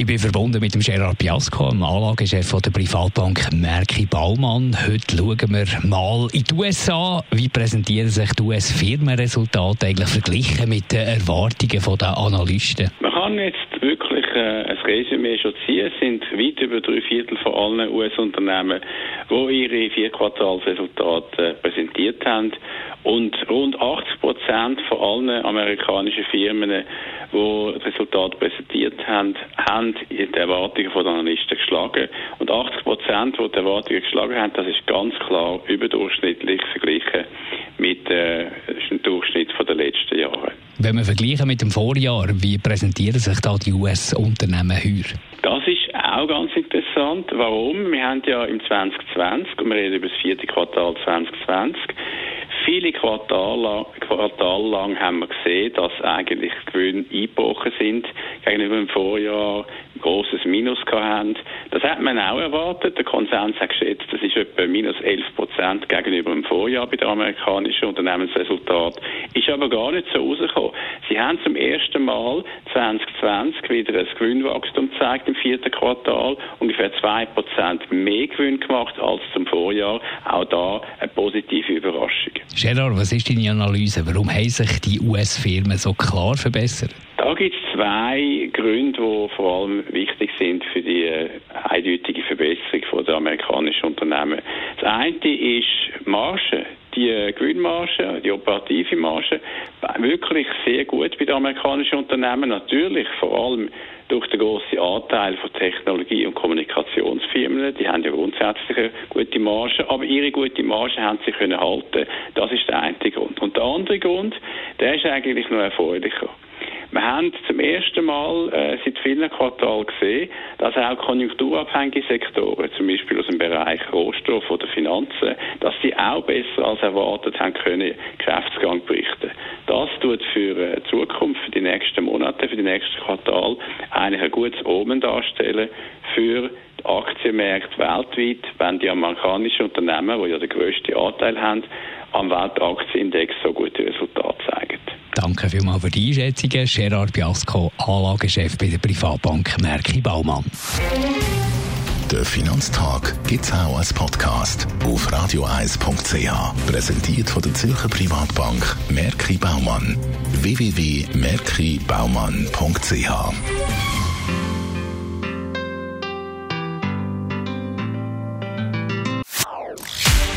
ich bin verbunden mit dem Gerard Piasco, dem Anlagechef der Privatbank Merki Baumann. Heute schauen wir mal in die USA. Wie präsentieren sich die US-Firmenresultate eigentlich verglichen mit den Erwartungen der Analysten? Man kann jetzt wirklich äh, ein Resümee schon ziehen. Sind weit über drei Viertel von allen US-Unternehmen, die ihre vier Quartalsresultate präsentiert haben. Und rund 80 Prozent von allen amerikanischen Firmen, die das Resultat präsentiert haben, haben die Erwartungen der Analysten geschlagen. Und 80 Prozent, die die Erwartungen geschlagen haben, das ist ganz klar überdurchschnittlich verglichen mit äh, dem Durchschnitt Jahre. Wenn wir vergleichen mit dem Vorjahr, wie präsentieren sich da die US-Unternehmen heuer? Das ist auch ganz interessant. Warum? Wir haben ja im 2020, und wir reden über das vierte Quartal 2020, viele Quartale lang, Quartal lang haben wir gesehen, dass eigentlich Gewinne eingebrochen sind gegenüber dem Vorjahr, ein grosses Minus haben. Das hat man auch erwartet. Der Konsens hat geschätzt, das ist etwa minus 11 Prozent gegenüber dem Vorjahr bei den amerikanischen Unternehmensresultaten. Ist aber gar nicht so rausgekommen. Sie haben zum ersten Mal 2020 wieder ein Gewinnwachstum gezeigt im vierten Quartal, ungefähr 2 Prozent mehr Gewinn gemacht als zum Vorjahr. Auch da eine positive Überraschung. Gerard, was ist deine Analyse? Warum haben sich die US-Firmen so klar verbessert? Da gibt es zwei Gründe, die vor allem wichtig sind für die äh, eindeutige Verbesserung der amerikanischen Unternehmen. Das eine ist Marge die äh, Gewinnmarge, die operative Marge, wirklich sehr gut bei den amerikanischen Unternehmen. Natürlich vor allem durch den grossen Anteil von Technologie- und Kommunikationsfirmen. Die haben ja grundsätzlich eine gute Marge, aber ihre gute Marge haben sie können halten. Das ist der eine Grund. Und der andere Grund, der ist eigentlich noch erfreulicher. Wir haben zum ersten Mal äh, seit vielen Quartalen gesehen, dass auch konjunkturabhängige Sektoren, zum Beispiel aus dem Bereich Rohstoff oder Finanzen, dass sie auch besser als erwartet haben können Kräftsgang berichten. Das tut für äh, die Zukunft, für die nächsten Monate, für die nächsten Quartal eigentlich ein gutes Omen darstellen für die Aktienmärkte weltweit, wenn die amerikanischen Unternehmen, die ja den grössten Anteil haben, am Weltaktienindex so gute Resultate zeigen. Danke vielmals für die Einschätzungen. Gerard Biasco, Anlagechef bei der Privatbank Merki Baumann. Der Finanztag gibt es auch als Podcast auf radioeis.ch. Präsentiert von der Zürcher Privatbank Merki Baumann. www.merkibaumann.ch